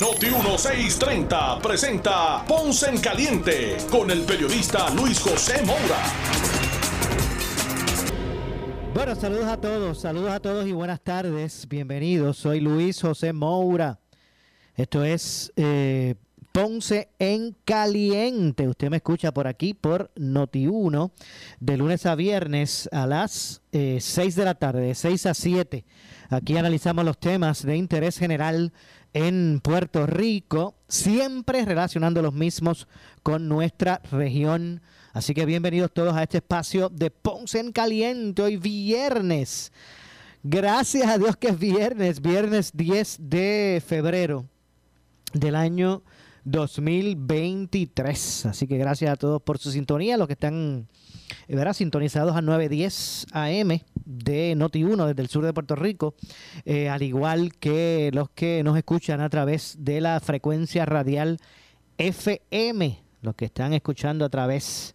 Noti 1630 presenta Ponce en Caliente con el periodista Luis José Moura. Bueno, saludos a todos, saludos a todos y buenas tardes. Bienvenidos, soy Luis José Moura. Esto es eh, Ponce en Caliente. Usted me escucha por aquí por Noti1 de lunes a viernes a las 6 eh, de la tarde, de 6 a 7. Aquí analizamos los temas de interés general en Puerto Rico, siempre relacionando los mismos con nuestra región. Así que bienvenidos todos a este espacio de Ponce en Caliente hoy viernes. Gracias a Dios que es viernes, viernes 10 de febrero del año 2023. Así que gracias a todos por su sintonía, los que están eh, ¿verdad? sintonizados a 910 AM de Noti1 desde el sur de Puerto Rico, eh, al igual que los que nos escuchan a través de la frecuencia radial FM, los que están escuchando a través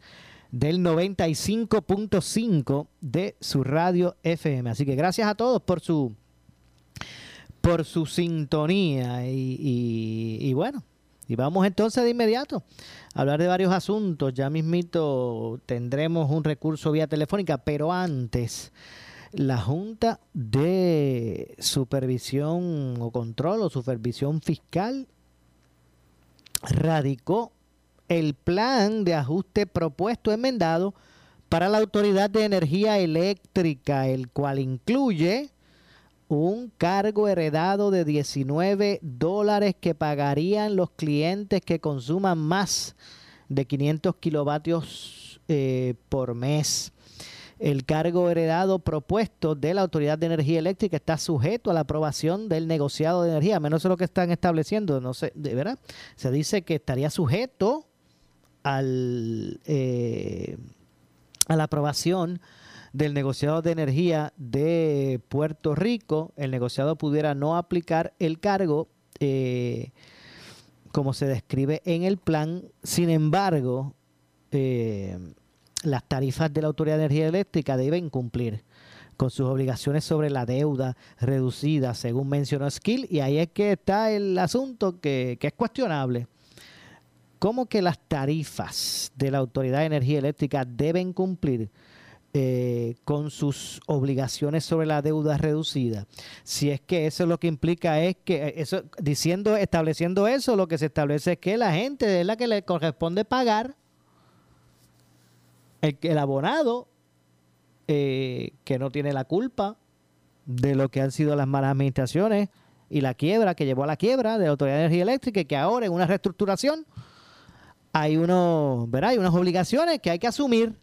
del 95.5 de su radio FM. Así que gracias a todos por su por su sintonía y bueno, y vamos entonces de inmediato a hablar de varios asuntos. Ya mismito tendremos un recurso vía telefónica, pero antes la Junta de Supervisión o Control o Supervisión Fiscal radicó el plan de ajuste propuesto enmendado para la Autoridad de Energía Eléctrica, el cual incluye un cargo heredado de 19 dólares que pagarían los clientes que consuman más de 500 kilovatios eh, por mes. El cargo heredado propuesto de la Autoridad de Energía Eléctrica está sujeto a la aprobación del negociado de energía. Menos lo que están estableciendo, no sé, de verdad. Se dice que estaría sujeto al, eh, a la aprobación del negociado de energía de Puerto Rico, el negociado pudiera no aplicar el cargo eh, como se describe en el plan. Sin embargo, eh, las tarifas de la Autoridad de Energía Eléctrica deben cumplir con sus obligaciones sobre la deuda reducida, según mencionó Skill, y ahí es que está el asunto que, que es cuestionable. ¿Cómo que las tarifas de la Autoridad de Energía Eléctrica deben cumplir eh, con sus obligaciones sobre la deuda reducida. Si es que eso lo que implica es que eh, eso diciendo estableciendo eso lo que se establece es que la gente es la que le corresponde pagar el, el abonado eh, que no tiene la culpa de lo que han sido las malas administraciones y la quiebra que llevó a la quiebra de la Autoridad de Energía Eléctrica y que ahora en una reestructuración hay uno, ¿verdad? hay unas obligaciones que hay que asumir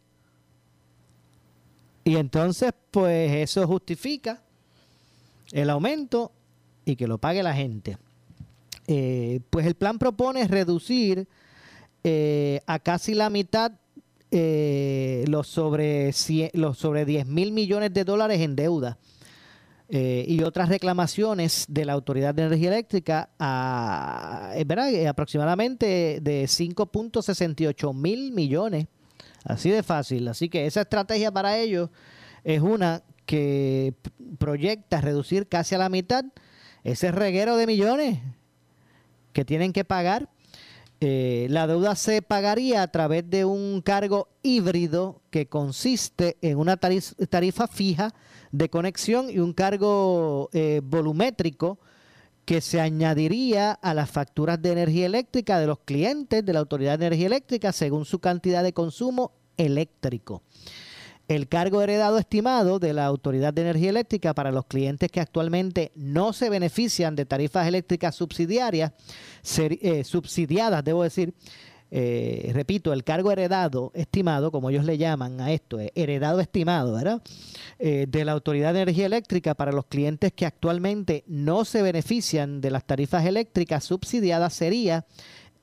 y entonces, pues eso justifica el aumento y que lo pague la gente. Eh, pues el plan propone reducir eh, a casi la mitad eh, los, sobre los sobre 10 mil millones de dólares en deuda y otras reclamaciones de la Autoridad de Energía Eléctrica a aproximadamente de 5.68 mil millones Así de fácil. Así que esa estrategia para ellos es una que proyecta reducir casi a la mitad ese reguero de millones que tienen que pagar. Eh, la deuda se pagaría a través de un cargo híbrido que consiste en una tarifa fija de conexión y un cargo eh, volumétrico que se añadiría a las facturas de energía eléctrica de los clientes de la Autoridad de Energía Eléctrica según su cantidad de consumo eléctrico. El cargo heredado estimado de la Autoridad de Energía Eléctrica para los clientes que actualmente no se benefician de tarifas eléctricas subsidiarias, eh, subsidiadas, debo decir, eh, repito, el cargo heredado estimado, como ellos le llaman a esto, eh, heredado estimado, ¿verdad? de la Autoridad de Energía Eléctrica para los clientes que actualmente no se benefician de las tarifas eléctricas subsidiadas sería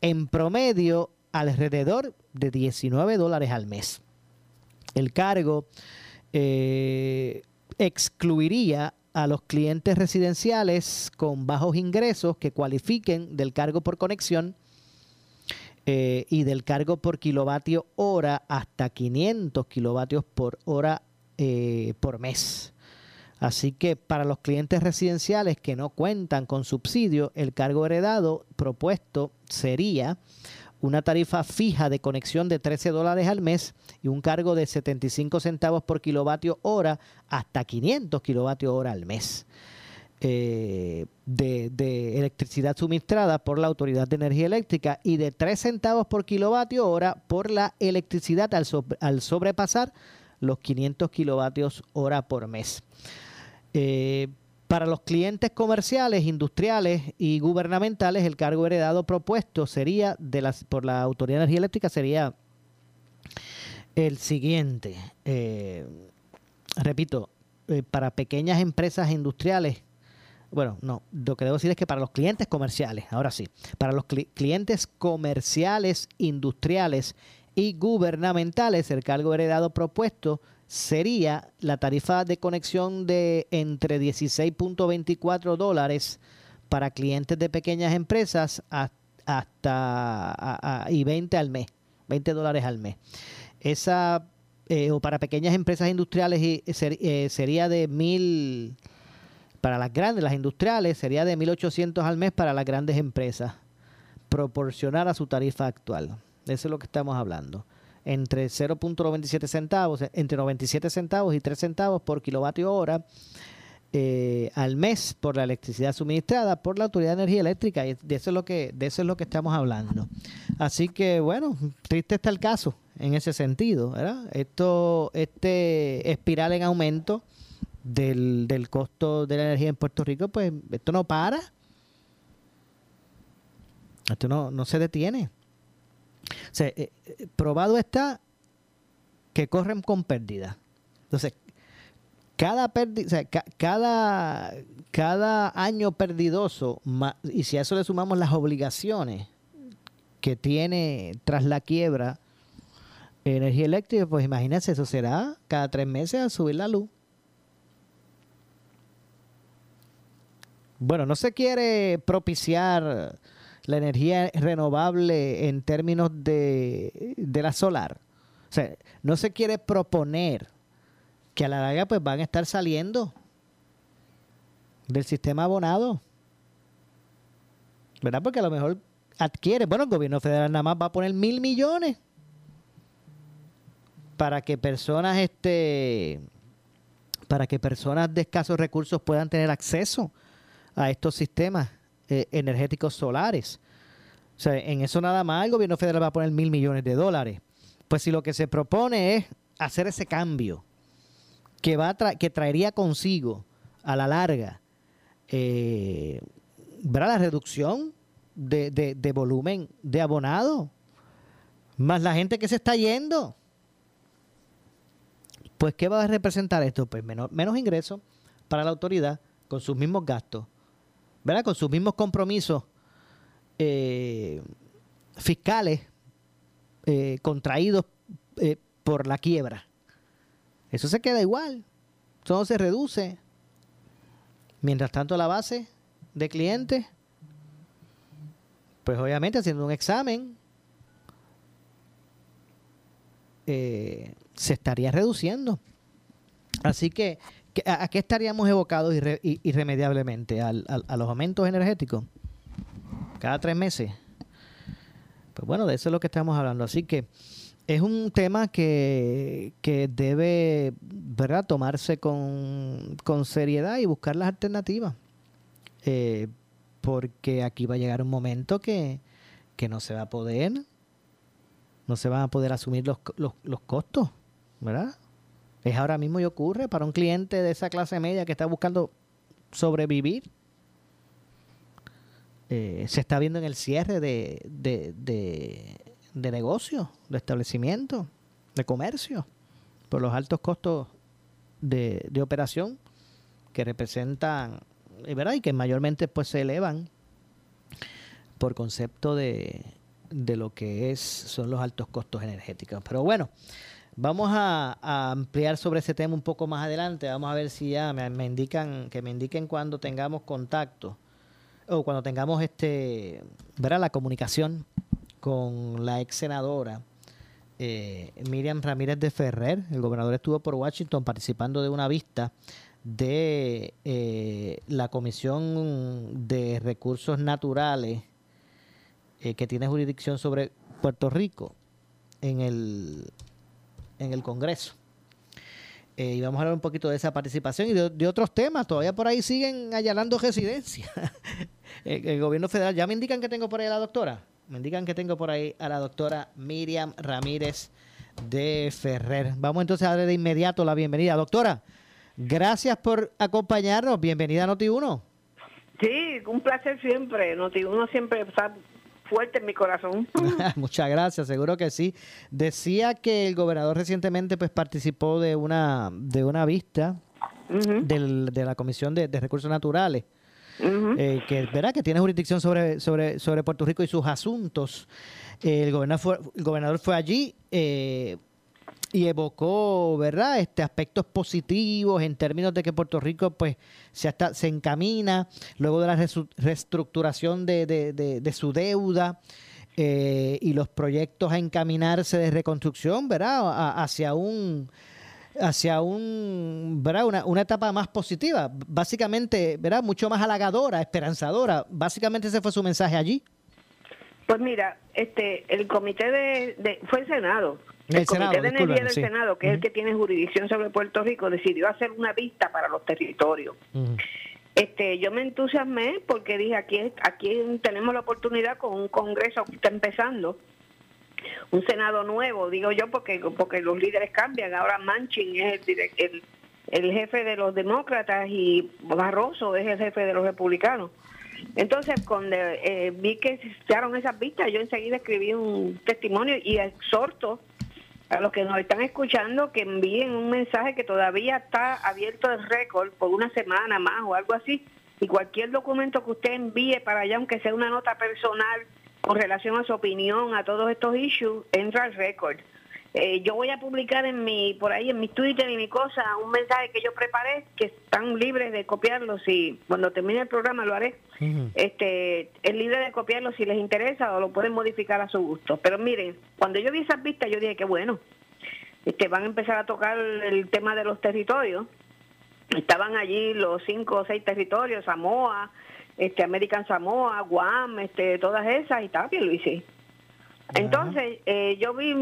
en promedio alrededor de 19 dólares al mes. El cargo eh, excluiría a los clientes residenciales con bajos ingresos que cualifiquen del cargo por conexión eh, y del cargo por kilovatio hora hasta 500 kilovatios por hora eh, por mes. Así que para los clientes residenciales que no cuentan con subsidio, el cargo heredado propuesto sería una tarifa fija de conexión de 13 dólares al mes y un cargo de 75 centavos por kilovatio hora hasta 500 kilovatios hora al mes. Eh, de, electricidad suministrada por la Autoridad de Energía Eléctrica y de 3 centavos por kilovatio hora por la electricidad al, sobrepasar los 500 kilovatios hora por mes. Eh, para los clientes comerciales, industriales y gubernamentales, el cargo heredado propuesto sería de las, por la Autoridad de Energía Eléctrica sería el siguiente. Eh, repito, para pequeñas empresas industriales, bueno, no, lo que debo decir es que para los clientes comerciales, ahora sí, para los clientes comerciales, industriales y gubernamentales, el cargo heredado propuesto sería la tarifa de conexión de entre 16.24 dólares para clientes de pequeñas empresas hasta y 20 al mes, 20 dólares al mes. Esa eh, o para pequeñas empresas industriales eh, sería de mil para las grandes, las industriales sería de 1.800 al mes para las grandes empresas, proporcionar a su tarifa actual. Eso es lo que estamos hablando entre 0.97 centavos, entre 97 centavos y 3 centavos por kilovatio hora eh, al mes por la electricidad suministrada por la Autoridad de Energía Eléctrica. Y de eso es lo que, de eso es lo que estamos hablando. Así que, bueno, triste está el caso en ese sentido, ¿verdad? Esto, este espiral en aumento del, del costo de la energía en Puerto Rico, pues esto no para. Esto no, no se detiene. O sea, eh, eh, probado está que corren con pérdida. Entonces, cada, cada, cada año perdidoso, y si a eso le sumamos las obligaciones que tiene tras la quiebra energía eléctrica, pues imagínense, eso será cada tres meses a subir la luz. Bueno, no se quiere propiciar la energía renovable en términos de, la solar. O sea, no se quiere proponer que a la larga pues van a estar saliendo del sistema abonado. ¿Verdad? Porque a lo mejor adquiere, bueno, el gobierno federal nada más va a poner mil millones para que personas este para que personas de escasos recursos puedan tener acceso a estos sistemas eh, energéticos solares. O sea, en eso nada más el gobierno federal va a poner mil millones de dólares. Pues si lo que se propone es hacer ese cambio que, va que traería consigo a la larga eh, la reducción de, de, volumen de abonado, más la gente que se está yendo. Pues, ¿qué va a representar esto? Pues menos, menos ingresos para la autoridad con sus mismos gastos ¿verdad? Con sus mismos compromisos eh, fiscales eh, contraídos eh, por la quiebra. Eso se queda igual, todo se reduce. Mientras tanto, la base de clientes, pues obviamente haciendo un examen, se estaría reduciendo. Así que ¿A qué estaríamos evocados irremediablemente? ¿A los aumentos energéticos? Cada tres meses. Pues bueno, de eso es lo que estamos hablando. Así que es un tema que, debe ¿verdad? tomarse con, seriedad y buscar las alternativas. Eh, porque aquí va a llegar un momento que, no se va a poder, no se van a poder asumir los, los, los costos, ¿verdad? Es ahora mismo y ocurre para un cliente de esa clase media que está buscando sobrevivir. Eh, se está viendo en el cierre de, de, de, negocios, de establecimientos, de comercio, por los altos costos de, de operación que representan, ¿verdad? Y que mayormente pues se elevan por concepto de, de lo que es son los altos costos energéticos. Pero bueno, vamos a, ampliar sobre ese tema un poco más adelante. Vamos a ver si ya me, indican que me indiquen cuando tengamos contacto o cuando tengamos este, verá la comunicación con la ex senadora eh, Miriam Ramírez de Ferrer. El gobernador estuvo por Washington participando de una vista de eh, la Comisión de Recursos Naturales eh, que tiene jurisdicción sobre Puerto Rico en el, en el Congreso. y vamos a hablar un poquito de esa participación y de, otros temas. Todavía por ahí siguen allanando residencia. el, el, gobierno federal, ya me indican que tengo por ahí a la doctora. Me indican que tengo por ahí a la doctora Miriam Ramírez de Ferrer. Vamos entonces a darle de inmediato la bienvenida. Doctora, gracias por acompañarnos. Bienvenida a Noti1. Sí, un placer siempre. Noti1 siempre está fuerte en mi corazón. Muchas gracias, seguro que sí. Decía que el gobernador recientemente pues participó de una de una vista de la Comisión de Recursos Naturales eh, que verá que tiene jurisdicción sobre, sobre, sobre Puerto Rico y sus asuntos. el, gobernador fue, el gobernador fue allí eh, y evocó, ¿verdad?, este aspectos positivos en términos de que Puerto Rico pues se, hasta, se encamina luego de la reestructuración de, de, su deuda. Eh, y los proyectos a encaminarse de reconstrucción, ¿verdad? hacia un hacia un, ¿verdad? Una, una, etapa más positiva, básicamente, ¿verdad? mucho más halagadora, esperanzadora. Básicamente ese fue su mensaje allí. Pues mira, este, el comité de, fue el Senado, el, comité de energía del Senado, que es el que tiene jurisdicción sobre Puerto Rico, decidió hacer una vista para los territorios. Este, yo me entusiasmé porque dije aquí aquí tenemos la oportunidad con un Congreso que está empezando un Senado nuevo, digo yo, porque porque los líderes cambian. Ahora Manchin es el, el, jefe de los demócratas y Barroso es el jefe de los republicanos. Entonces, cuando eh, vi que se hicieron esas vistas, yo enseguida escribí un testimonio y exhorto a los que nos están escuchando que envíen un mensaje que todavía está abierto el récord por una semana más o algo así. Y cualquier documento que usted envíe para allá, aunque sea una nota personal, con relación a su opinión a todos estos issues, entra al récord. Eh, yo voy a publicar en mi por ahí en mi Twitter y mi cosa un mensaje que yo preparé que están libres de copiarlo si cuando termine el programa lo haré. Este es libre de copiarlo si les interesa o lo pueden modificar a su gusto. Pero miren cuando yo vi esas vistas yo dije que bueno este van a empezar a tocar el tema de los territorios. Estaban allí los cinco o seis territorios Samoa este American Samoa, Guam, este, todas esas y estaba bien Luis. Entonces, eh, yo vi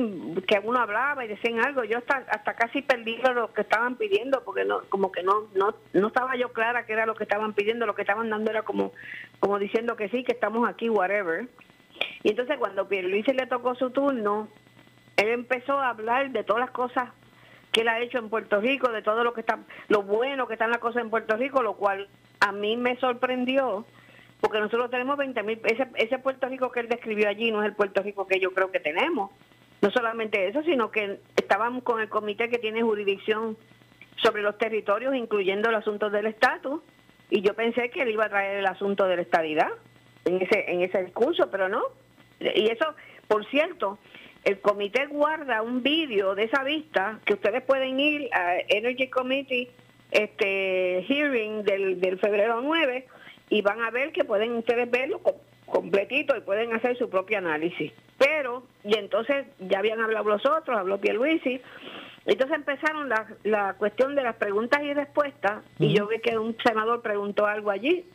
que uno hablaba y decían algo, yo hasta, hasta casi perdí lo que estaban pidiendo, porque no como que no, no no estaba yo clara que era lo que estaban pidiendo, lo que estaban dando era como como diciendo que sí, que estamos aquí, whatever. Y entonces cuando Pierluisi le tocó su turno, él empezó a hablar de todas las cosas que él ha hecho en Puerto Rico, de todo lo que está, lo bueno que están las cosas en Puerto Rico, lo cual a mí me sorprendió porque nosotros tenemos 20 mil, ese, ese Puerto Rico que él describió allí no es el Puerto Rico que yo creo que tenemos. No solamente eso, sino que estábamos con el comité que tiene jurisdicción sobre los territorios, incluyendo el asunto del estatus, y yo pensé que él iba a traer el asunto de la estabilidad en ese, en ese discurso, pero no. Y eso, por cierto, el comité guarda un vídeo de esa vista que ustedes pueden ir a Energy Committee este hearing del, del febrero 9 y van a ver que pueden ustedes verlo completito y pueden hacer su propio análisis. Pero, y entonces ya habían hablado los otros, habló Pierluisi, entonces empezaron la, la cuestión de las preguntas y respuestas, y yo vi que un senador preguntó algo allí,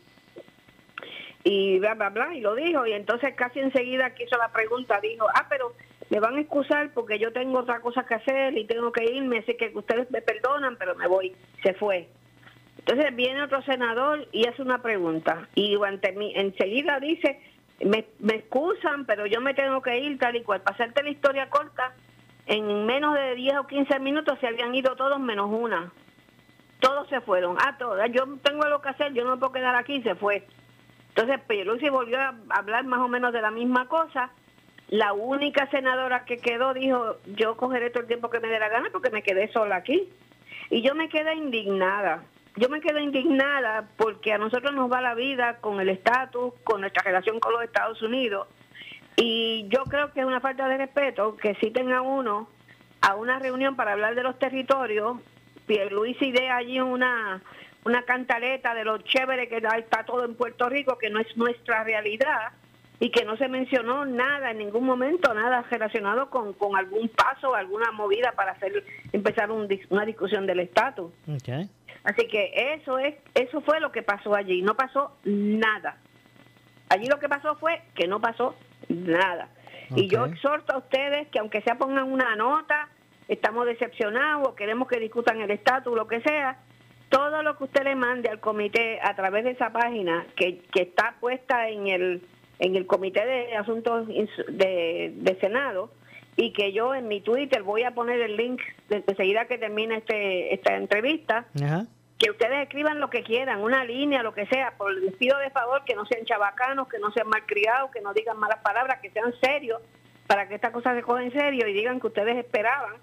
y bla, bla, bla, y lo dijo, y entonces casi enseguida que hizo la pregunta, dijo, ah, pero me van a excusar porque yo tengo otra cosa que hacer y tengo que irme, así que ustedes me perdonan, pero me voy. Se fue. Entonces viene otro senador y hace una pregunta y ante mí, enseguida dice, me, me excusan, pero yo me tengo que ir tal y cual. Para hacerte la historia corta, en menos de 10 o 15 minutos se habían ido todos menos una. Todos se fueron. Ah, todas. Yo tengo algo que hacer, yo no puedo quedar aquí, se fue. Entonces Pierluisi volvió a hablar más o menos de la misma cosa la única senadora que quedó dijo, yo cogeré todo el tiempo que me dé la gana porque me quedé sola aquí. Y yo me quedé indignada. Yo me quedé indignada porque a nosotros nos va la vida con el estatus, con nuestra relación con los Estados Unidos. Y yo creo que es una falta de respeto que citen a uno a una reunión para hablar de los territorios. Luis idea allí una, una cantaleta de lo chévere que está todo en Puerto Rico, que no es nuestra realidad y que no se mencionó nada en ningún momento, nada relacionado con, con algún paso, alguna movida para hacer empezar una discusión del estatus. Así que eso es eso fue lo que pasó allí, no pasó nada. Allí lo que pasó fue que no pasó nada. Y yo exhorto a ustedes que aunque sea pongan una nota, estamos decepcionados, queremos que discutan el estatus, lo que sea, todo lo que usted le mande al comité a través de esa página que, que está puesta en el en el Comité de Asuntos de, Senado y que yo en mi Twitter voy a poner el link de, seguida que termine este, esta entrevista. Que ustedes escriban lo que quieran, una línea, lo que sea, por el pido de favor que no sean chabacanos, que no sean malcriados, que no digan malas palabras, que sean serios, para que esta cosa se coja en serio y digan que ustedes esperaban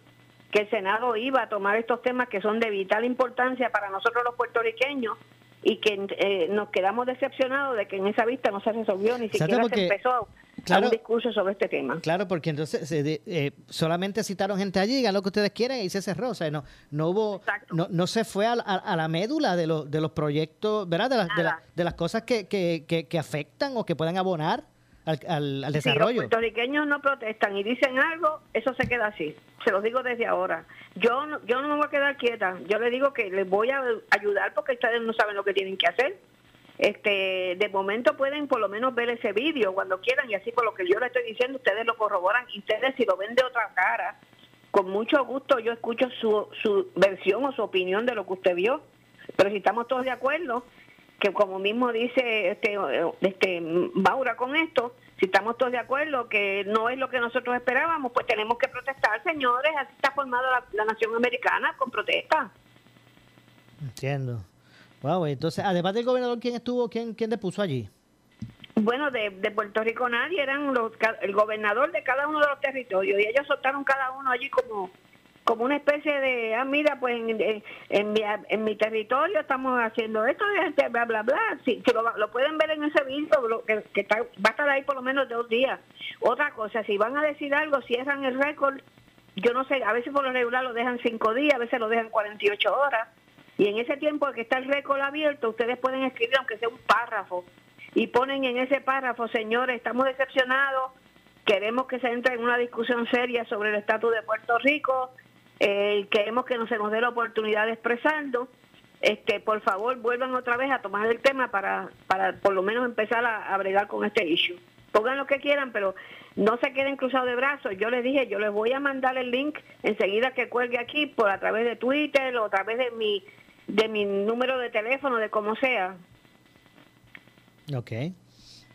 que el Senado iba a tomar estos temas que son de vital importancia para nosotros los puertorriqueños y que eh, nos quedamos decepcionados de que en esa vista no se resolvió ni siquiera se empezó un discurso sobre este tema. Claro, porque entonces eh, solamente citaron gente allí, hagan lo que ustedes quieran y se cerró. O sea, no, no hubo, no, no, se fue a, la médula de, los de los proyectos, ¿verdad? De, las de, las cosas que, que, que, afectan o que puedan abonar al, al, desarrollo. Si los puertorriqueños no protestan y dicen algo, eso se queda así. Se lo digo desde ahora. Yo no, yo no me voy a quedar quieta. Yo le digo que les voy a ayudar porque ustedes no saben lo que tienen que hacer. Este, de momento pueden por lo menos ver ese vídeo cuando quieran y así por lo que yo le estoy diciendo ustedes lo corroboran y ustedes si lo ven de otra cara, con mucho gusto yo escucho su, su versión o su opinión de lo que usted vio. Pero si estamos todos de acuerdo, que como mismo dice este, este Maura con esto, si estamos todos de acuerdo que no es lo que nosotros esperábamos, pues tenemos que protestar, señores, así está formada la, nación americana con protesta. Entiendo. Wow, entonces, además del gobernador, ¿quién estuvo, quién, quién depuso allí? Bueno, de, de, Puerto Rico nadie, eran los, el gobernador de cada uno de los territorios y ellos soltaron cada uno allí como como una especie de, ah, mira, pues en, en, mi, en mi territorio estamos haciendo esto, bla, bla, bla. Sí, que lo, pueden ver en ese video, que, que va a estar ahí por lo menos dos días. Otra cosa, si van a decir algo, cierran el récord, yo no sé, a veces por lo regular lo dejan cinco días, a veces lo dejan 48 horas. Y en ese tiempo que está el récord abierto, ustedes pueden escribir, aunque sea un párrafo, y ponen en ese párrafo, señores, estamos decepcionados, queremos que se entre en una discusión seria sobre el estatus de Puerto Rico, eh, queremos que nos se nos dé la oportunidad de expresarlo. Este, por favor, vuelvan otra vez a tomar el tema para, para por lo menos empezar a, bregar con este issue. Pongan lo que quieran, pero no se queden cruzados de brazos. Yo les dije, yo les voy a mandar el link enseguida que cuelgue aquí por a través de Twitter o a través de mi de mi número de teléfono, de como sea. Ok.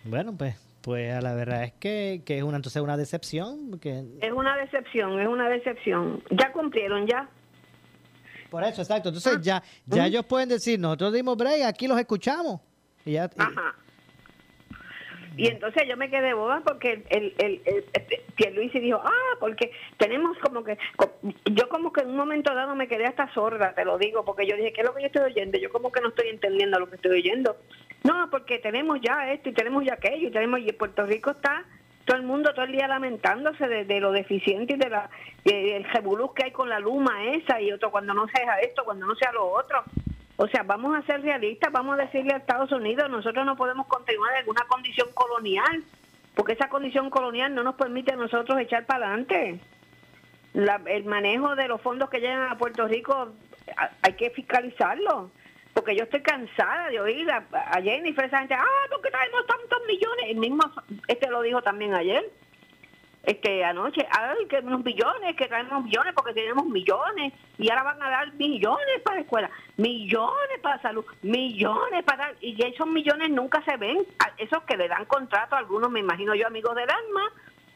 Bueno, pues pues la verdad es que, que es una entonces una decepción. Es una decepción, es una decepción. Ya cumplieron, ya. Por eso, exacto. Entonces ah. ya, ya ellos pueden decir, nosotros dimos break, aquí los escuchamos. Y ya, Ajá. Y entonces yo me quedé boba porque el, el, el, el dijo, ah, porque tenemos como que, yo como que en un momento dado me quedé hasta sorda, te lo digo, porque yo dije, ¿qué es lo que yo estoy oyendo? Yo como que no estoy entendiendo lo que estoy oyendo. No, porque tenemos ya esto y tenemos ya aquello y tenemos, y Puerto Rico está todo el mundo todo el día lamentándose de, lo deficiente y de la del revolú que hay con la luma esa y otro cuando no sea esto, cuando no sea lo otro. O sea, vamos a ser realistas, vamos a decirle a Estados Unidos, nosotros no podemos continuar en una condición colonial, porque esa condición colonial no nos permite a nosotros echar para adelante. el manejo de los fondos que llegan a Puerto Rico hay que fiscalizarlo, porque yo estoy cansada de oír a, a Jennifer, gente, ah, porque traemos tantos millones, el mismo, este lo dijo también ayer, este anoche, ay, que unos millones, que traemos millones porque tenemos millones y ahora van a dar millones para la escuela, millones para salud, millones para y esos millones nunca se ven, esos que le dan contrato a algunos, me imagino yo, amigos del alma,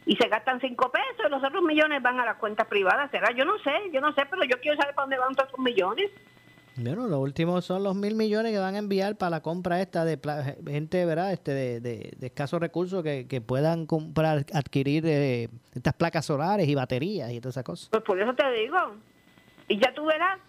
y se gastan cinco pesos y los otros millones van a las cuentas privadas, será, yo no sé, yo no sé, pero yo quiero saber para dónde van todos esos millones. Bueno, lo último son los mil millones que van a enviar para la compra esta de gente, ¿verdad? Este de, de, escasos recursos que, que, puedan comprar, adquirir eh, estas placas solares y baterías y todas esas cosas. Pues por eso te digo. Y ya tú verás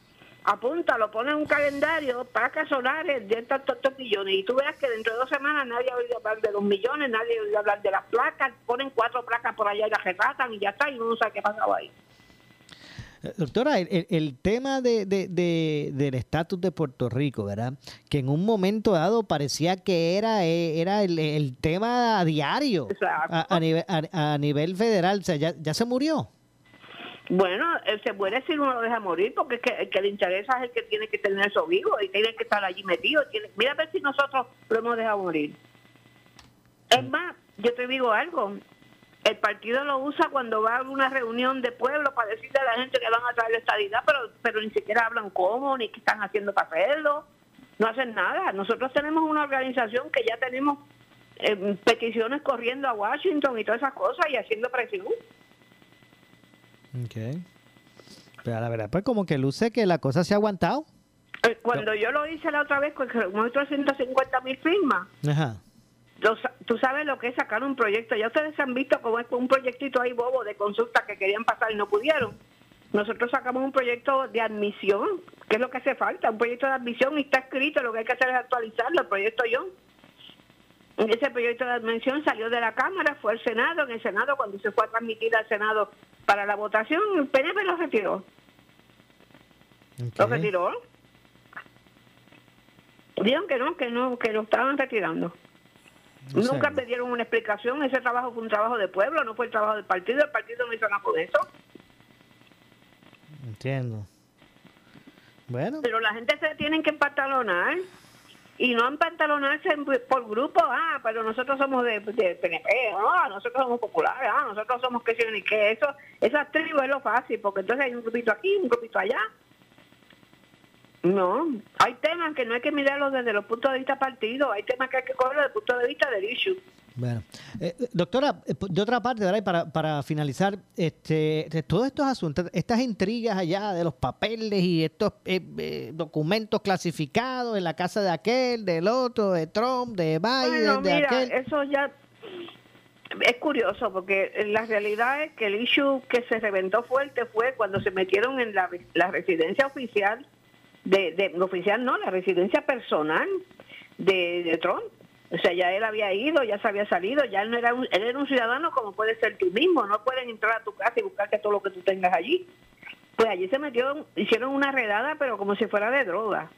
apúntalo, pone un calendario, placas solares de tantos, millones. Y tú verás que dentro de dos semanas nadie oído hablar de los millones, nadie oído hablar de las placas, ponen cuatro placas por allá y las retratan y ya está, y uno no sabe qué pasaba ahí. Eh, doctora, el, tema de, del estatus de Puerto Rico, ¿verdad? Que en un momento dado parecía que era, eh, era el, tema a diario a, nivel, a, nivel federal. O sea, ya, ya se murió. Bueno, él se muere si uno lo deja morir, porque es que el que le interesa es el que tiene que tener eso vivo y tiene que estar allí metido. Tiene, mira a ver si nosotros lo hemos dejado morir. Es más, yo te digo algo, el partido lo usa cuando va a una reunión de pueblo para decirle a la gente que van a traer la estadidad, pero, pero ni siquiera hablan cómo, ni qué están haciendo para hacerlo. No hacen nada. Nosotros tenemos una organización que ya tenemos eh, peticiones corriendo a Washington y todas esas cosas y haciendo presión. Ok. Pero la verdad, pues como que luce que la cosa se ha aguantado. Eh, cuando yo lo hice la otra vez con 350 mil firmas, Ajá. Tú sabes lo que es sacar un proyecto. Ya ustedes han visto cómo es un proyectito ahí bobo de consulta que querían pasar y no pudieron. Nosotros sacamos un proyecto de admisión, que es lo que hace falta, un proyecto de admisión y está escrito, lo que hay que hacer es actualizarlo, el proyecto yo. Ese proyecto de admisión salió de la Cámara, fue al Senado, en el Senado cuando se fue a transmitir al Senado para la votación, el PNP lo retiró. Lo retiró. Dijeron que no, que no, que lo estaban retirando. Nunca me dieron una explicación. Ese trabajo fue un trabajo de pueblo, no fue el trabajo del partido. El partido no hizo nada por eso. Entiendo. Bueno. Pero la gente se tiene que empantalonar y no empantalonarse por grupo. Ah, pero nosotros somos de, PNP, ah, nosotros somos populares, ah, nosotros somos que ni que eso. Esa tribu es lo fácil, porque entonces hay un grupito aquí, un grupito allá. No, hay temas que no hay que mirarlos desde los puntos de vista partido, hay temas que hay que cogerlos desde el punto de vista del issue. Bueno, eh, doctora, eh, de otra parte, ¿verdad? Para, para finalizar, este, de todos estos asuntos, estas intrigas allá de los papeles y estos eh, documentos clasificados en la casa de aquel, del otro, de Trump, de Biden, de aquel. Eso ya es curioso porque la realidad es que el issue que se reventó fuerte fue cuando se metieron en la, la residencia oficial de, de oficial, no, la residencia personal de, de, Trump. O sea, ya él había ido, ya se había salido, ya él no era un, él era un ciudadano como puede ser tú mismo, no pueden entrar a tu casa y buscarte todo lo que tú tengas allí. Pues allí se metió, hicieron una redada, pero como si fuera de droga.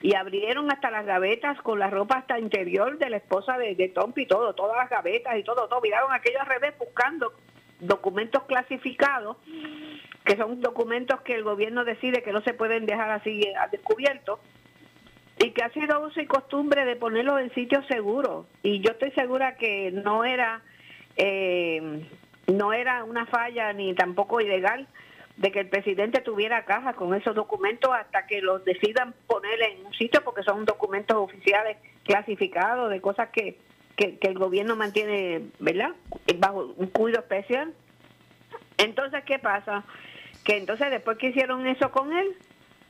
Y abrieron hasta las gavetas con la ropa hasta interior de la esposa de, de Trump y todo, todas las gavetas y todo, todo. Miraron aquello al revés buscando documentos clasificados que son documentos que el gobierno decide que no se pueden dejar así al descubierto y que ha sido uso y costumbre de ponerlos en sitios seguros. Y yo estoy segura que no era eh, no era una falla ni tampoco ilegal de que el presidente tuviera caja con esos documentos hasta que los decidan poner en un sitio porque son documentos oficiales clasificados de cosas que, que, que el gobierno mantiene, ¿verdad? Bajo un cuidado especial. Entonces, ¿qué pasa? que entonces después que hicieron eso con él,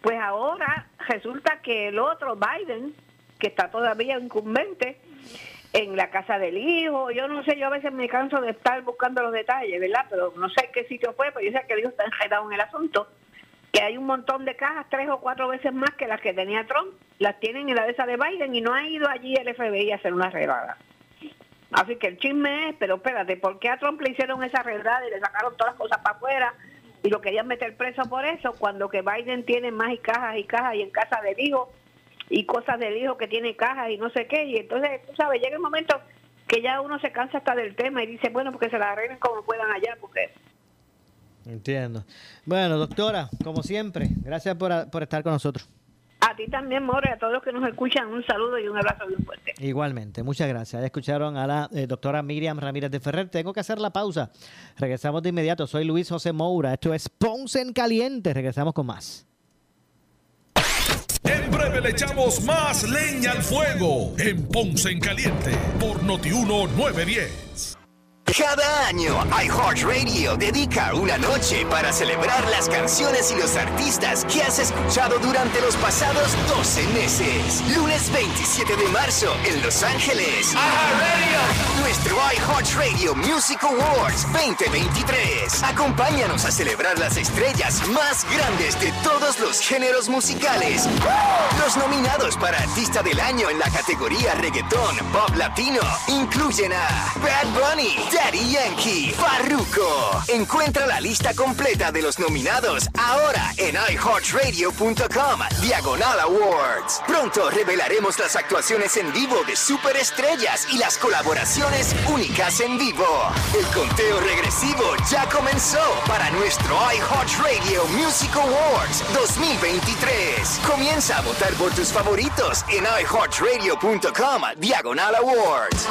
pues ahora resulta que el otro, Biden, que está todavía incumbente en la casa del hijo, yo no sé, yo a veces me canso de estar buscando los detalles, ¿verdad? Pero no sé qué sitio fue, pero yo sé que el hijo está enredado en el asunto, que hay un montón de cajas, tres o cuatro veces más que las que tenía Trump, las tienen en la de esa de Biden y no ha ido allí el FBI a hacer una redada. Así que el chisme es, pero espérate, ¿por qué a Trump le hicieron esa redada y le sacaron todas las cosas para afuera? y lo querían meter preso por eso, cuando que Biden tiene más y cajas y cajas y en casa del hijo y cosas del hijo que tiene cajas y no sé qué, y entonces, tú sabes, llega el momento que ya uno se cansa hasta del tema y dice, bueno, porque se la arreglen como puedan allá, porque... Entiendo. Bueno, doctora, como siempre, gracias por, por estar con nosotros. A ti también, More, a todos los que nos escuchan, un saludo y un abrazo bien fuerte. Igualmente, muchas gracias. Ya escucharon a la eh, doctora Miriam Ramírez de Ferrer. Tengo que hacer la pausa. Regresamos de inmediato. Soy Luis José Moura. Esto es Ponce en Caliente. Regresamos con más. En breve le echamos más leña al fuego en Ponce en Caliente por Notiuno 910. Cada año, iHeartRadio dedica una noche para celebrar las canciones y los artistas que has escuchado durante los pasados 12 meses. Lunes 27 de marzo en Los Ángeles. iHeartRadio. Nuestro iHeartRadio Music Awards 2023. Acompáñanos a celebrar las estrellas más grandes de todos los géneros musicales. Los nominados para Artista del Año en la categoría Reggaetón, Pop Latino incluyen a Bad Bunny, Daddy Yankee, Farruko. Encuentra la lista completa de los nominados ahora en iHeartRadio.com, Diagonal Awards. Pronto revelaremos las actuaciones en vivo de superestrellas y las colaboraciones únicas en vivo. El conteo regresivo ya comenzó para nuestro iHeartRadio Music Awards 2023. Comienza a votar por tus favoritos en iHeartRadio.com, Diagonal Awards.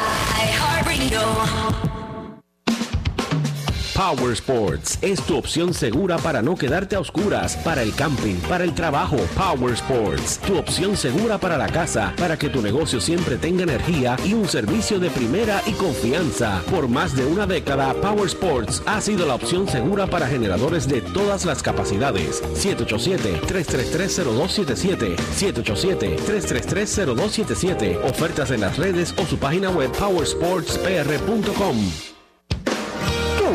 Power Sports es tu opción segura para no quedarte a oscuras, para el camping, para el trabajo. Power Sports, tu opción segura para la casa, para que tu negocio siempre tenga energía y un servicio de primera y confianza. Por más de una década, Power Sports ha sido la opción segura para generadores de todas las capacidades. 787-333-0277. 787-333-0277. Ofertas en las redes o su página web powersportspr.com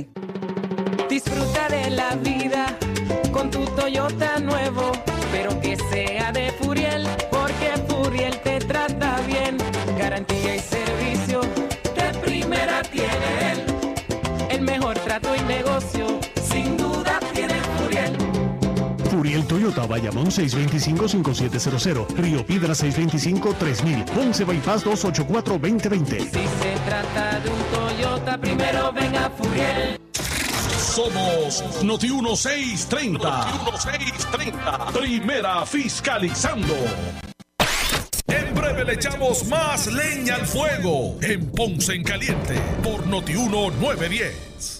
1129. Disfruta de la vida con tu Toyota nuevo, pero que sea de Furiel, porque Furiel te Toyota, Bayamón 625-5700, Río Piedra 625-3000, Ponce Bypass 284-2020. Si se trata de un Toyota, primero venga Furiel. Somos Noti 1630. Noti 1630. Primera fiscalizando. En breve le echamos más leña al fuego en Ponce en Caliente por Noti 1910.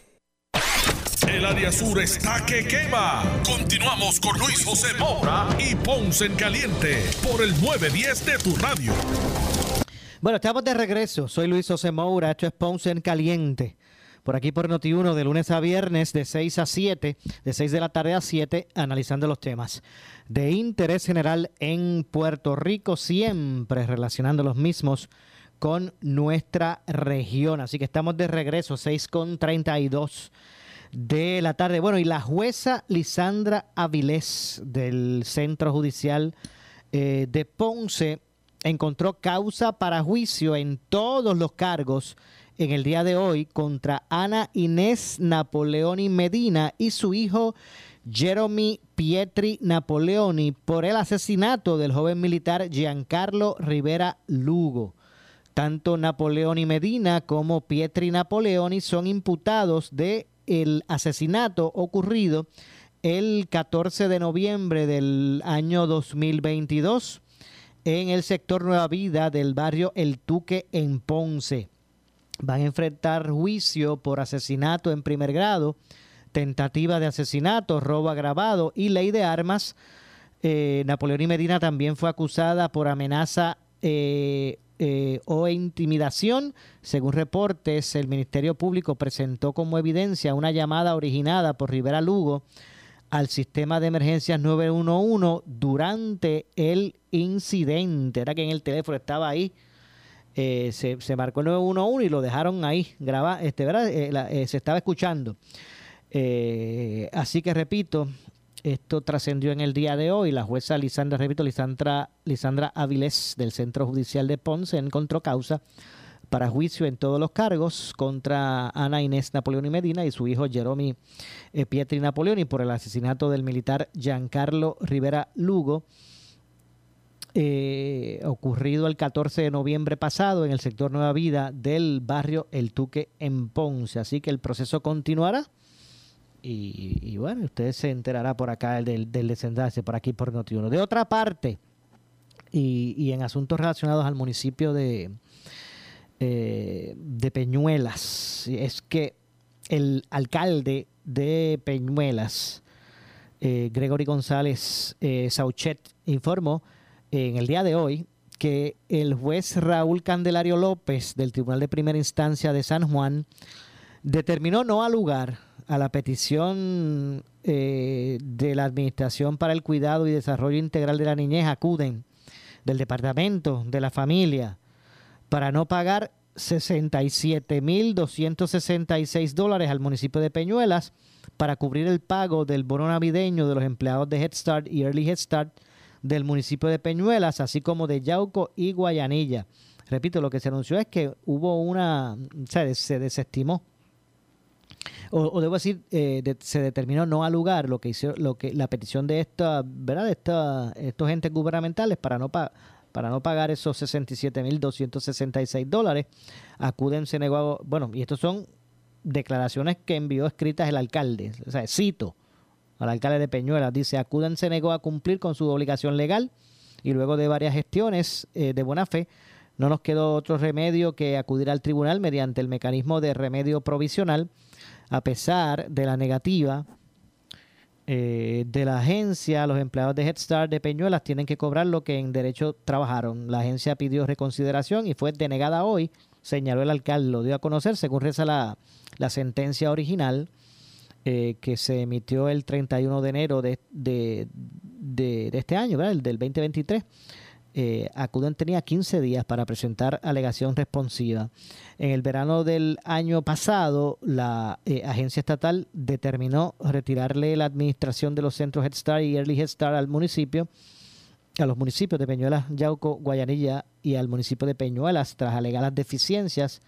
El área sur está que quema. Continuamos con Luis José Moura y Ponce en Caliente por el 910 de tu radio. Bueno, estamos de regreso. Soy Luis José Moura. Esto es Ponce en Caliente. Por aquí por Noti1 de lunes a viernes de 6 a 7, de 6 de la tarde a 7, analizando los temas de interés general en Puerto Rico, siempre relacionando los mismos con nuestra región. Así que estamos de regreso, 6 con 32 de la tarde. Bueno, y la jueza Lisandra Avilés del Centro Judicial eh, de Ponce encontró causa para juicio en todos los cargos en el día de hoy contra Ana Inés Napoleoni Medina y su hijo Jeremy Pietri Napoleoni por el asesinato del joven militar Giancarlo Rivera Lugo. Tanto Napoleoni Medina como Pietri Napoleoni son imputados de el asesinato ocurrido el 14 de noviembre del año 2022 en el sector Nueva Vida del barrio El Tuque en Ponce. Van a enfrentar juicio por asesinato en primer grado, tentativa de asesinato, robo agravado y ley de armas. Eh, Napoleón y Medina también fue acusada por amenaza eh, eh, o intimidación. Según reportes, el Ministerio Público presentó como evidencia una llamada originada por Rivera Lugo al sistema de emergencias 911 durante el incidente. Era que en el teléfono estaba ahí. Eh, se, marcó el 911 y lo dejaron ahí grabar, este, ¿verdad? Eh, se estaba escuchando. así que repito, esto trascendió en el día de hoy. La jueza Lisandra, repito, Lisandra, Lisandra Avilés del Centro Judicial de Ponce encontró causa para juicio en todos los cargos contra Ana Inés Napoleón y Medina y su hijo Jeromy eh, Pietri Napoleón y por el asesinato del militar Giancarlo Rivera Lugo. Eh, ocurrido el 14 de noviembre pasado en el sector Nueva Vida del barrio El Tuque en Ponce. Así que el proceso continuará. Y, bueno, usted se enterará por acá del, del desenlace, por aquí por Notiuno. De otra parte, y, en asuntos relacionados al municipio de, eh, de Peñuelas. Es que el alcalde de Peñuelas, eh, Gregory González eh, Sauchet, informó en el día de hoy que el juez Raúl Candelario López del Tribunal de Primera Instancia de San Juan determinó no alugar a la petición de la Administración para el Cuidado y Desarrollo Integral de la Niñez, acuden del Departamento de la Familia, para no pagar 67.266 dólares al municipio de Peñuelas para cubrir el pago del bono navideño de los empleados de Head Start y Early Head Start del municipio de Peñuelas, así como de Yauco y Guayanilla. Repito, lo que se anunció es que hubo una, se desestimó o, debo decir, eh, se determinó no alugar lo que hizo, lo que la petición de esta, ¿verdad? De esta, estos entes gubernamentales para no pagar para no pagar esos 67.266 dólares, acuden se negó, bueno, y estos son declaraciones que envió escritas el alcalde, o sea, cito al alcalde de Peñuelas, dice, acuden se negó a cumplir con su obligación legal y luego de varias gestiones eh, de buena fe, no nos quedó otro remedio que acudir al tribunal mediante el mecanismo de remedio provisional, a pesar de la negativa eh, de la agencia, los empleados de Head Start de Peñuelas tienen que cobrar lo que en derecho trabajaron. La agencia pidió reconsideración y fue denegada hoy, señaló el alcalde, lo dio a conocer, según reza la, sentencia original eh, que se emitió el 31 de enero de, de, de, este año, ¿verdad? el del 2023 eh, Acuden tenía 15 días para presentar alegación responsiva. En el verano del año pasado, la eh, agencia estatal determinó retirarle la administración de los centros Head Start y Early Head Start al municipio, a los municipios de Peñuelas, Yauco, Guayanilla y al municipio de Peñuelas, tras alegar deficiencias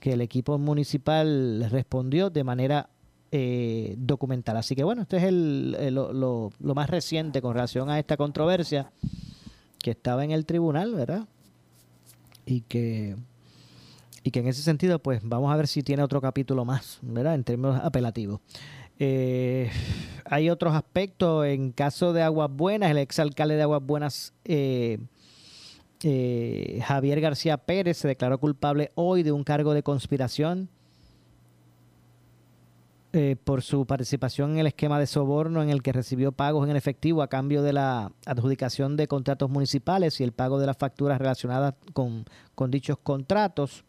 que el equipo municipal respondió de manera eh, documental. Así que bueno, este es el, lo más reciente con relación a esta controversia que estaba en el tribunal, ¿verdad? Y que, y que en ese sentido, pues vamos a ver si tiene otro capítulo más, ¿verdad? En términos apelativos. Eh, hay otros aspectos. En caso de Aguas Buenas, el exalcalde de Aguas Buenas, eh, eh, Javier García Pérez, se declaró culpable hoy de un cargo de conspiración eh, por su participación en el esquema de soborno en el que recibió pagos en efectivo a cambio de la adjudicación de contratos municipales y el pago de las facturas relacionadas con, dichos contratos.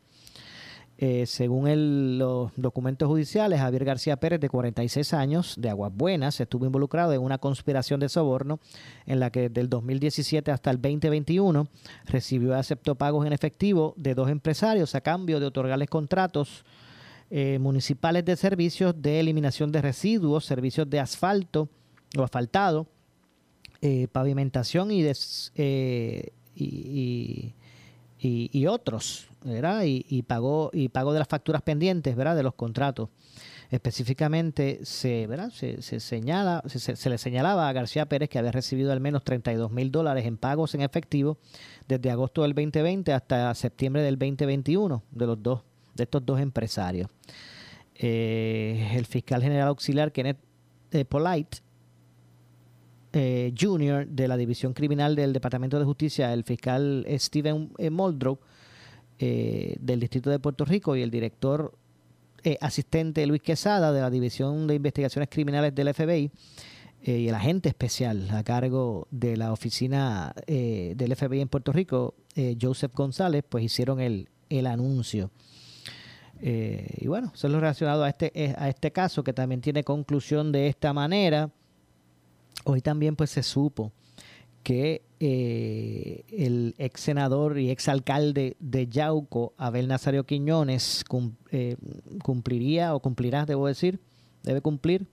Eh, según los documentos judiciales, Javier García Pérez, de 46 años, de Aguas Buenas, estuvo involucrado en una conspiración de soborno en la que del 2017 hasta el 2021 recibió y aceptó pagos en efectivo de dos empresarios a cambio de otorgarles contratos eh, municipales de servicios de eliminación de residuos, servicios de asfalto o asfaltado, eh, pavimentación y, eh, y, y, otros, ¿verdad? Y, pagó y pago de las facturas pendientes, ¿verdad? De los contratos. Específicamente se, ¿verdad? se, señala, se, le señalaba a García Pérez que había recibido al menos 32 mil dólares en pagos en efectivo desde agosto del 2020 hasta septiembre del 2021 de los dos de estos dos empresarios. Eh, el fiscal general auxiliar Kenneth eh, Polite eh, Jr. de la División Criminal del Departamento de Justicia, el fiscal Steven Moldrow del Distrito de Puerto Rico y el director asistente Luis Quesada de la División de Investigaciones Criminales del FBI y el agente especial a cargo de la oficina del FBI en Puerto Rico, Joseph González, pues hicieron el, el anuncio. Eh, y bueno, eso es lo relacionado a este, eh, a este caso que también tiene conclusión de esta manera. Hoy también pues se supo que eh, el ex senador y ex alcalde de Yauco, Abel Nazario Quiñones, cumpliría o cumplirá, debo decir, debe cumplir,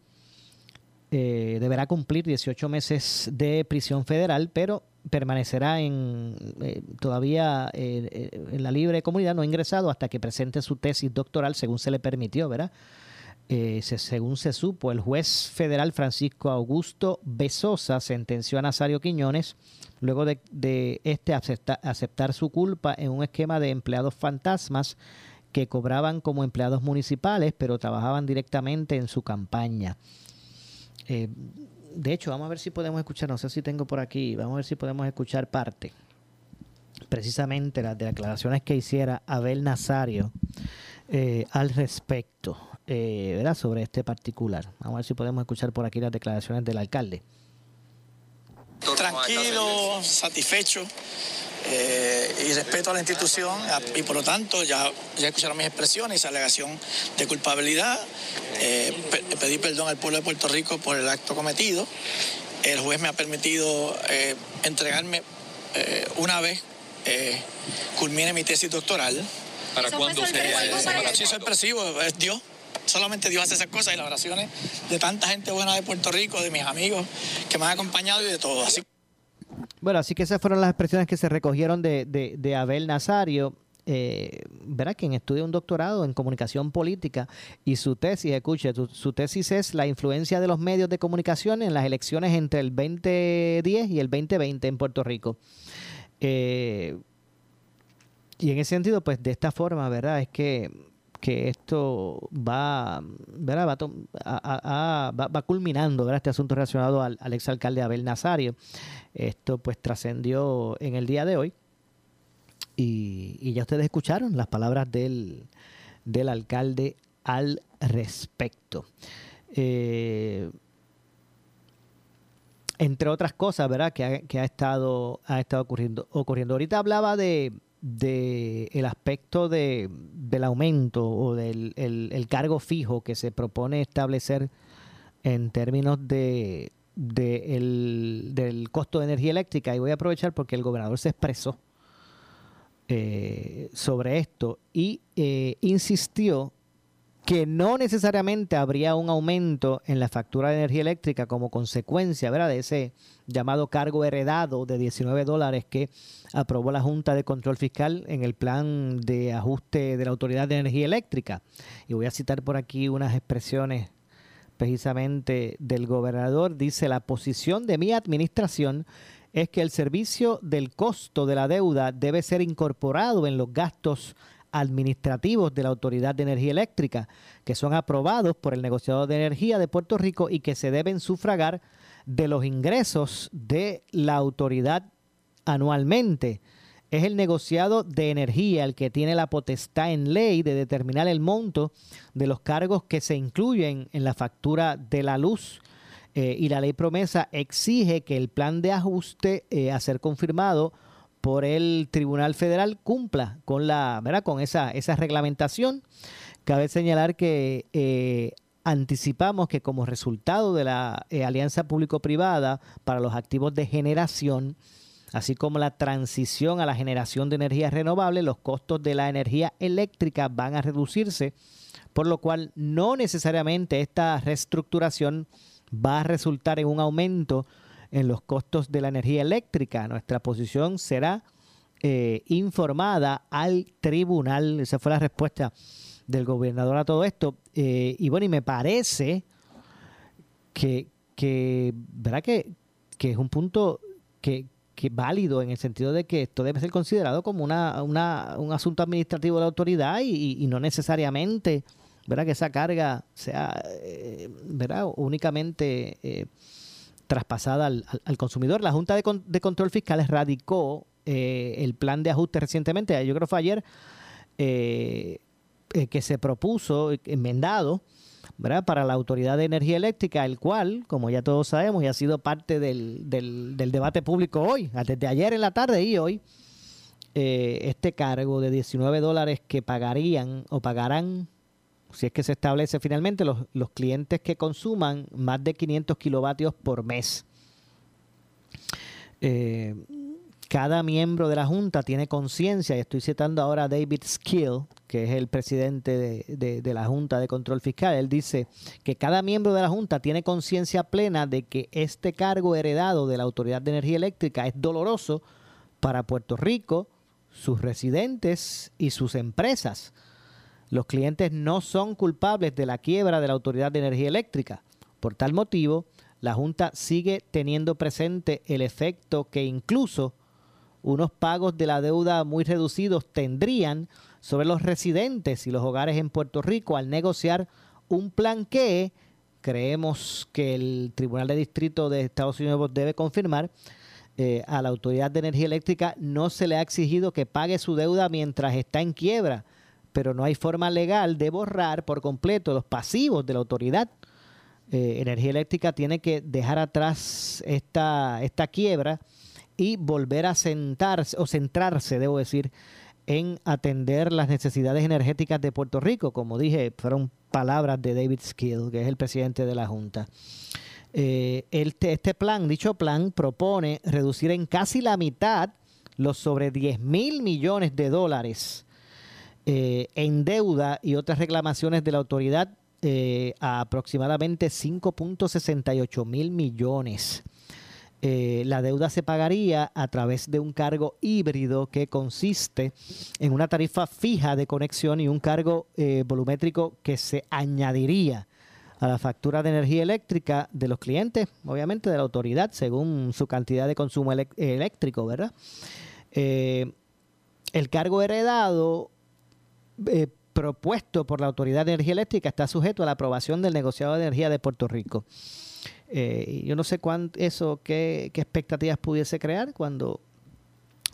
deberá cumplir 18 meses de prisión federal, pero permanecerá en eh, todavía eh, eh, en la libre comunidad, no ha ingresado hasta que presente su tesis doctoral, según se le permitió, ¿verdad? según se supo, el juez federal Francisco Augusto Besosa sentenció a Nazario Quiñones luego de, de este aceptar su culpa en un esquema de empleados fantasmas que cobraban como empleados municipales, pero trabajaban directamente en su campaña de hecho, vamos a ver si podemos escuchar, no sé si tengo por aquí, vamos a ver si podemos escuchar parte, precisamente las declaraciones que hiciera Abel Nazario eh, al respecto, eh, ¿verdad? Sobre este particular. Vamos a ver si podemos escuchar por aquí las declaraciones del alcalde. Tranquilo, satisfecho eh, y respeto a la institución y por lo tanto ya, ya escucharon mis expresiones, esa alegación de culpabilidad. Eh, pedí perdón al pueblo de Puerto Rico por el acto cometido. El juez me ha permitido eh, entregarme una vez culmine mi tesis doctoral. ¿Para cuándo se Sí, soy expresivo, es Dios. Solamente Dios hace esas cosas y las oraciones de tanta gente buena de Puerto Rico, de mis amigos que me han acompañado y de todo. Así bueno, así que esas fueron las expresiones que se recogieron de, de, Abel Nazario. Eh, verá quien estudia un doctorado en comunicación política y su tesis, escuche, su, tesis es la influencia de los medios de comunicación en las elecciones entre el 2010 y el 2020 en Puerto Rico. Eh, y en ese sentido, pues de esta forma, ¿verdad? Es que que esto va, ¿verdad? Va, va, culminando ¿verdad? este asunto relacionado al, al exalcalde Abel Nazario. Esto pues trascendió en el día de hoy y, ya ustedes escucharon las palabras del, del alcalde al respecto. Eh, entre otras cosas, ¿verdad? Que ha, que ha estado, ha estado ocurriendo, ocurriendo. Ahorita hablaba de, de el aspecto de, del aumento o del el, cargo fijo que se propone establecer en términos de, el, del costo de energía eléctrica y voy a aprovechar porque el gobernador se expresó eh, sobre esto y eh, insistió que no necesariamente habría un aumento en la factura de energía eléctrica como consecuencia de ese llamado cargo heredado de 19 dólares que aprobó la Junta de Control Fiscal en el plan de ajuste de la Autoridad de Energía Eléctrica. Y voy a citar por aquí unas expresiones precisamente del gobernador. Dice, la posición de mi administración es que el servicio del costo de la deuda debe ser incorporado en los gastos administrativos de la Autoridad de Energía Eléctrica, que son aprobados por el negociador de energía de Puerto Rico y que se deben sufragar de los ingresos de la autoridad anualmente. Es el negociado de energía el que tiene la potestad en ley de determinar el monto de los cargos que se incluyen en la factura de la luz. Eh, y la ley promesa exige que el plan de ajuste eh, a ser confirmado por el Tribunal Federal cumpla con la, ¿verdad? con esa, reglamentación. Cabe señalar que eh, anticipamos que como resultado de la alianza público-privada para los activos de generación, así como la transición a la generación de energía renovable, los costos de la energía eléctrica van a reducirse, por lo cual no necesariamente esta reestructuración va a resultar en un aumento en los costos de la energía eléctrica. Nuestra posición será eh, informada al tribunal. Esa fue la respuesta del gobernador a todo esto. Eh, y bueno, y me parece que, que ¿verdad? Que, que es un punto que, que válido en el sentido de que esto debe ser considerado como una, una un asunto administrativo de la autoridad y, no necesariamente ¿verdad? que esa carga sea eh, ¿verdad? únicamente eh, traspasada al, consumidor. La Junta de, de Control Fiscal radicó eh, el plan de ajuste recientemente, yo creo que fue ayer, que se propuso, enmendado, para la Autoridad de Energía Eléctrica, el cual, como ya todos sabemos, ya ha sido parte del, del, debate público hoy, desde ayer en la tarde y hoy, eh, este cargo de 19 dólares que pagarían o pagarán, si es que se establece finalmente, los, los clientes que consuman más de 500 kilovatios por mes. Eh, cada miembro de la Junta tiene conciencia, y estoy citando ahora a David Skill, que es el presidente de, la Junta de Control Fiscal, él dice que cada miembro de la Junta tiene conciencia plena de que este cargo heredado de la Autoridad de Energía Eléctrica es doloroso para Puerto Rico, sus residentes y sus empresas. Los clientes no son culpables de la quiebra de la Autoridad de Energía Eléctrica. Por tal motivo, la Junta sigue teniendo presente el efecto que incluso unos pagos de la deuda muy reducidos tendrían sobre los residentes y los hogares en Puerto Rico al negociar un plan que creemos que el Tribunal de Distrito de Estados Unidos debe confirmar. Eh, a la Autoridad de Energía Eléctrica no se le ha exigido que pague su deuda mientras está en quiebra, pero no hay forma legal de borrar por completo los pasivos de la autoridad. Eh, Energía Eléctrica tiene que dejar atrás esta, esta quiebra y volver a sentarse o centrarse, debo decir, en atender las necesidades energéticas de Puerto Rico. Como dije, fueron palabras de David Skill, que es el presidente de la Junta. Eh, este plan, dicho plan, propone reducir en casi la mitad los sobre 10 mil millones de dólares eh, en deuda y otras reclamaciones de la autoridad eh, a aproximadamente 5.68 mil millones. Eh, la deuda se pagaría a través de un cargo híbrido que consiste en una tarifa fija de conexión y un cargo eh, volumétrico que se añadiría a la factura de energía eléctrica de los clientes, obviamente de la autoridad, según su cantidad de consumo eléctrico, ¿verdad? Eh, el cargo heredado propuesto por la Autoridad de Energía Eléctrica está sujeto a la aprobación del negociado de energía de Puerto Rico. Eh, yo no sé cuánto eso, qué, expectativas pudiese crear cuando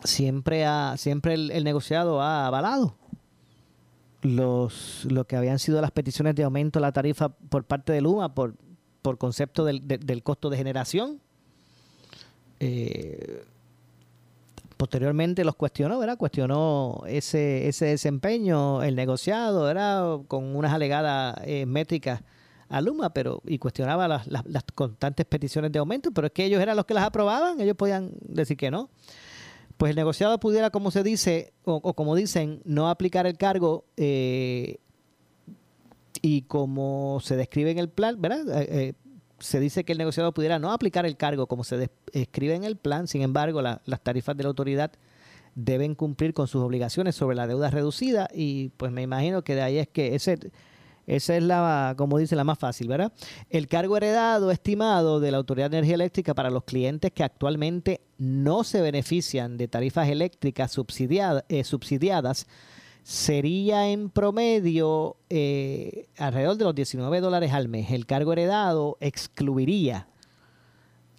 siempre, ha, siempre el, negociado ha avalado los, lo que habían sido las peticiones de aumento de la tarifa por parte de Luma por, por concepto del, del costo de generación. Eh, posteriormente los cuestionó, ¿verdad? Cuestionó ese, ese desempeño, el negociado, ¿verdad? Con unas alegadas eh, métricas a Luma, pero y cuestionaba las, constantes peticiones de aumento, pero es que ellos eran los que las aprobaban, ellos podían decir que no. Pues el negociado pudiera, como se dice, o, como dicen, no aplicar el cargo eh, y como se describe en el plan, ¿verdad? Eh, eh, se dice que el negociado pudiera no aplicar el cargo como se describe en el plan, sin embargo, las tarifas de la autoridad deben cumplir con sus obligaciones sobre la deuda reducida y pues me imagino que de ahí es que ese esa es la, como dice, la más fácil, ¿verdad? El cargo heredado estimado de la Autoridad de Energía Eléctrica para los clientes que actualmente no se benefician de tarifas eléctricas eh, subsidiadas sería en promedio eh, alrededor de los 19 dólares al mes. El cargo heredado excluiría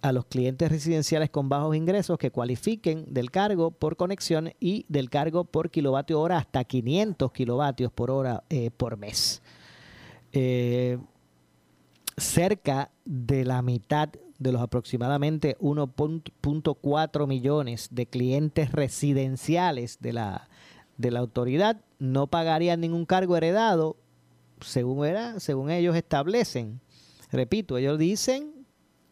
a los clientes residenciales con bajos ingresos que cualifiquen del cargo por conexión y del cargo por kilovatio hora hasta 500 kilovatios por hora eh, por mes. Eh, cerca de la mitad de los aproximadamente 1.4 millones de clientes residenciales de la, de la autoridad no pagarían ningún cargo heredado, según, según ellos establecen. Repito, ellos dicen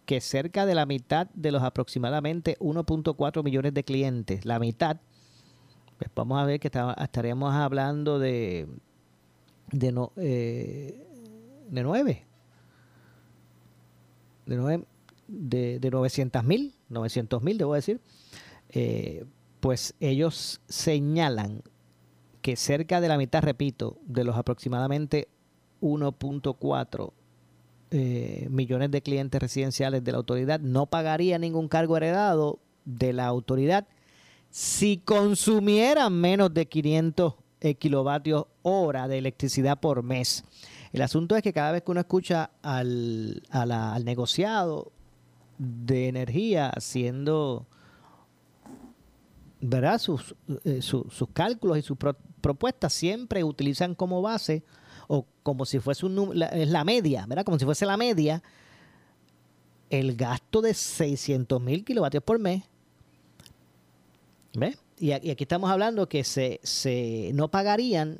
que cerca de la mitad de los aproximadamente 1.4 millones de clientes, la mitad, pues vamos a ver que estaríamos hablando de, de, no, eh, de 9. De, 9, de, de 900 mil, 900 mil, debo decir. Eh, pues ellos señalan que cerca de la mitad, repito, de los aproximadamente 1.4 eh, millones de clientes residenciales de la autoridad no pagaría ningún cargo heredado de la autoridad si consumieran menos de 500 kilovatios hora de electricidad por mes. El asunto es que cada vez que uno escucha al, al negociado de energía haciendo ¿verdad? Sus, eh, sus cálculos y sus propuestas siempre utilizan como base o como si fuese un, la, la media, ¿verdad? Como si fuese la media, el gasto de 600 mil kilovatios por mes. ¿Ves? Y, aquí estamos hablando que se, se no pagarían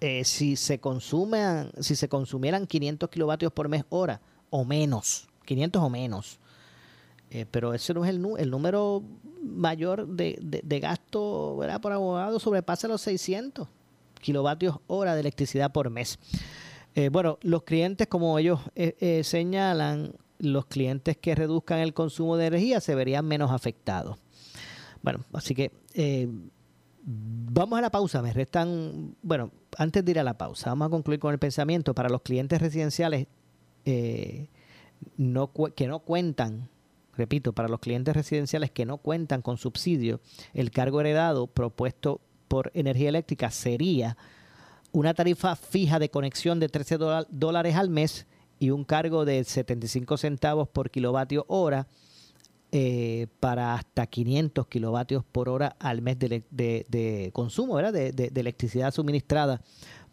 eh, si se consumen, si se consumieran 500 kilovatios por mes hora o menos, 500 o menos. Eh, pero ese no es el, el número mayor de, de, gasto ¿verdad? por abogado, sobrepasa los 600 kilovatios hora de electricidad por mes. Eh, bueno, los clientes, como ellos señalan, los clientes que reduzcan el consumo de energía se verían menos afectados. Bueno, así que vamos a la pausa. Me restan, bueno, antes de ir a la pausa, vamos a concluir con el pensamiento. Para los clientes residenciales no, que no cuentan repito, para los clientes residenciales que no cuentan con subsidio, el cargo heredado propuesto por energía eléctrica sería una tarifa fija de conexión de 13 dólares al mes y un cargo de 75 centavos por kilovatio hora eh, para hasta 500 kilovatios por hora al mes de, consumo, De, de, electricidad suministrada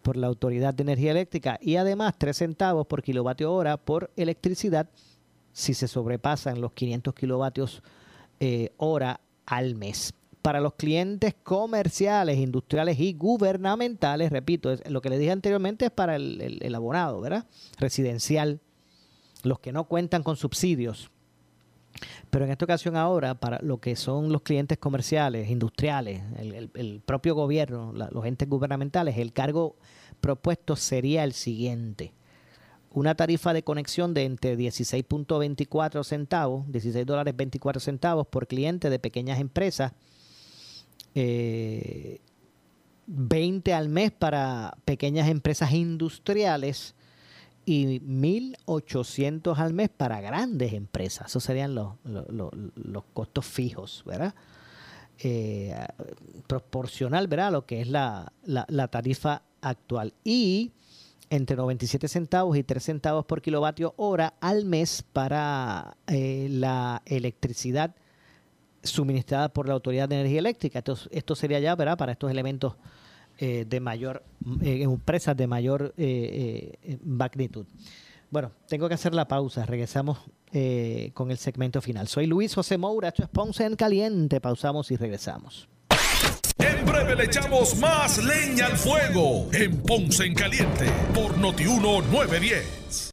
por la Autoridad de Energía Eléctrica y además 3 centavos por kilovatio hora por electricidad si se sobrepasan los 500 kilovatios eh, hora al mes. Para los clientes comerciales, industriales y gubernamentales, repito, lo que les dije anteriormente es para el, abonado, ¿verdad? Residencial, los que no cuentan con subsidios. Pero en esta ocasión ahora, para lo que son los clientes comerciales, industriales, el, propio gobierno, los entes gubernamentales, el cargo propuesto sería el siguiente. Una tarifa de conexión de entre 16.24 centavos, 16 dólares 24 centavos por cliente de pequeñas empresas, 20 eh, al mes para pequeñas empresas industriales y 1.800 al mes para grandes empresas. Esos serían los, los, costos fijos, ¿verdad? Eh, proporcional, ¿verdad? A lo que es la, la tarifa actual. Y entre 97 centavos y 3 centavos por kilovatio hora al mes para eh, la electricidad suministrada por la Autoridad de Energía Eléctrica. Esto, esto sería ya ¿verdad? para estos elementos eh, de mayor, eh, empresas de mayor magnitud. Bueno, tengo que hacer la pausa. Regresamos con el segmento final. Soy Luis José Moura, esto es Ponce en Caliente. Pausamos y regresamos. En breve le echamos más leña al fuego en Ponce en Caliente por Notiuno 910.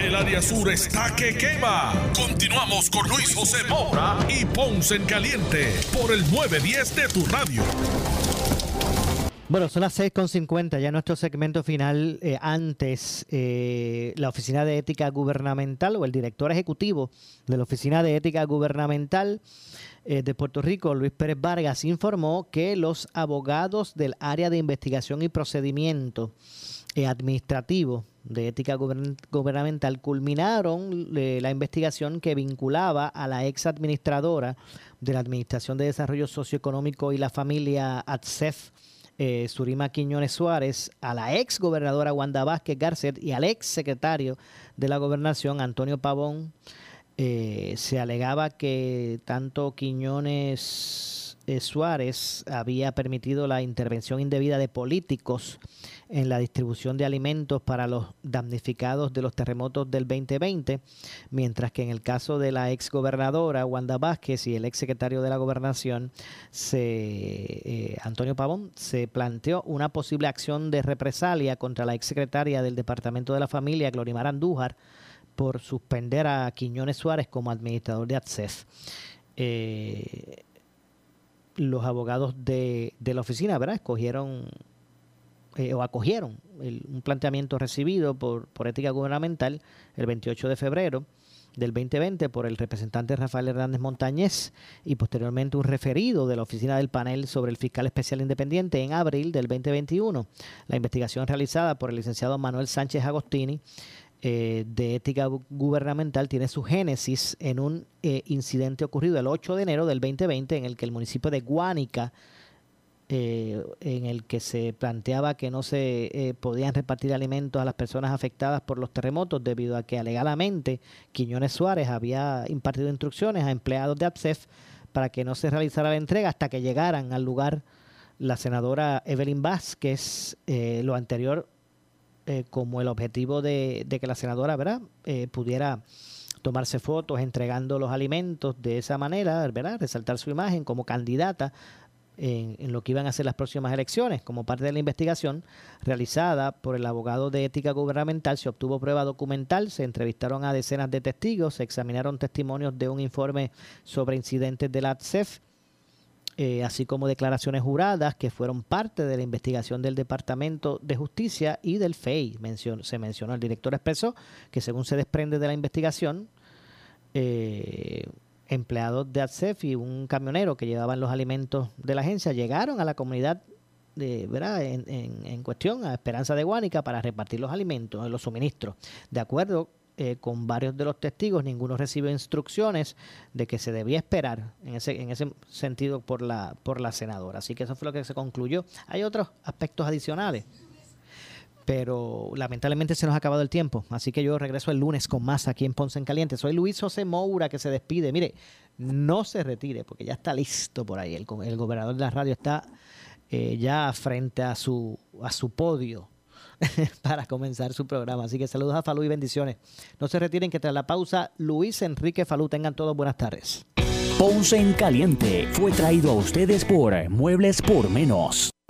El área sur está que quema. Continuamos con Luis José Moura y Ponce en Caliente por el 910 de tu radio. Bueno, son las 6.50, ya nuestro segmento final. Eh, antes, eh, la Oficina de Ética Gubernamental o el director ejecutivo de la Oficina de Ética Gubernamental eh, de Puerto Rico, Luis Pérez Vargas, informó que los abogados del área de investigación y procedimiento administrativo de ética gubernamental culminaron eh, la investigación que vinculaba a la ex administradora de la Administración de Desarrollo Socioeconómico y la familia ATSEF, eh, Surima Quiñones Suárez, a la ex gobernadora Wanda Vázquez Garcet y al ex secretario de la gobernación Antonio Pavón. Eh, se alegaba que tanto Quiñones Suárez había permitido la intervención indebida de políticos en la distribución de alimentos para los damnificados de los terremotos del 2020, mientras que en el caso de la ex gobernadora Wanda Vázquez y el ex secretario de la gobernación, se, eh, Antonio Pavón, se planteó una posible acción de represalia contra la ex secretaria del Departamento de la Familia, Glorimar Andújar, por suspender a Quiñones Suárez como administrador de ATSEF. Eh, los abogados de, la oficina, ¿verdad? Escogieron eh, o acogieron un planteamiento recibido por, por ética gubernamental el 28 de febrero del 2020 por el representante Rafael Hernández Montañez y posteriormente un referido de la oficina del panel sobre el fiscal especial independiente en abril del 2021. La investigación realizada por el licenciado Manuel Sánchez Agostini eh, de ética gubernamental tiene su génesis en un eh, incidente ocurrido el 8 de enero del 2020 en el que el municipio de Guánica, eh, en el que se planteaba que no se podían repartir alimentos a las personas afectadas por los terremotos debido a que alegadamente Quiñones Suárez había impartido instrucciones a empleados de APSEF para que no se realizara la entrega hasta que llegaran al lugar la senadora Evelyn Vázquez, lo anterior eh, como el objetivo de, que la senadora. Eh, pudiera tomarse fotos entregando los alimentos de esa manera, ¿verdad? resaltar su imagen como candidata en, lo que iban a ser las próximas elecciones. Como parte de la investigación realizada por el abogado de ética gubernamental, se obtuvo prueba documental, se entrevistaron a decenas de testigos, se examinaron testimonios de un informe sobre incidentes de la ATSEF eh, así como declaraciones juradas que fueron parte de la investigación del Departamento de Justicia y del FEI. se mencionó, el director expresó que según se desprende de la investigación, eh, empleados de ATSEF y un camionero que llevaban los alimentos de la agencia llegaron a la comunidad de, ¿verdad? En, en, cuestión, a Esperanza de Guánica, para repartir los alimentos, los suministros. De acuerdo eh, con varios de los testigos, ninguno recibió instrucciones de que se debía esperar en ese, en ese sentido por la, por la senadora. Así que eso fue lo que se concluyó. Hay otros aspectos adicionales, pero lamentablemente se nos ha acabado el tiempo. Así que yo regreso el lunes con más aquí en Ponce en Caliente. Soy Luis José Moura que se despide. Mire, no se retire porque ya está listo por ahí. El, el gobernador de la radio está eh, ya frente a su, a su podio para comenzar su programa. Así que saludos a Falú y bendiciones. No se retiren que tras la pausa, Luis Enrique Falú. Tengan todos buenas tardes. Ponce en Caliente fue traído a ustedes por Muebles por Menos.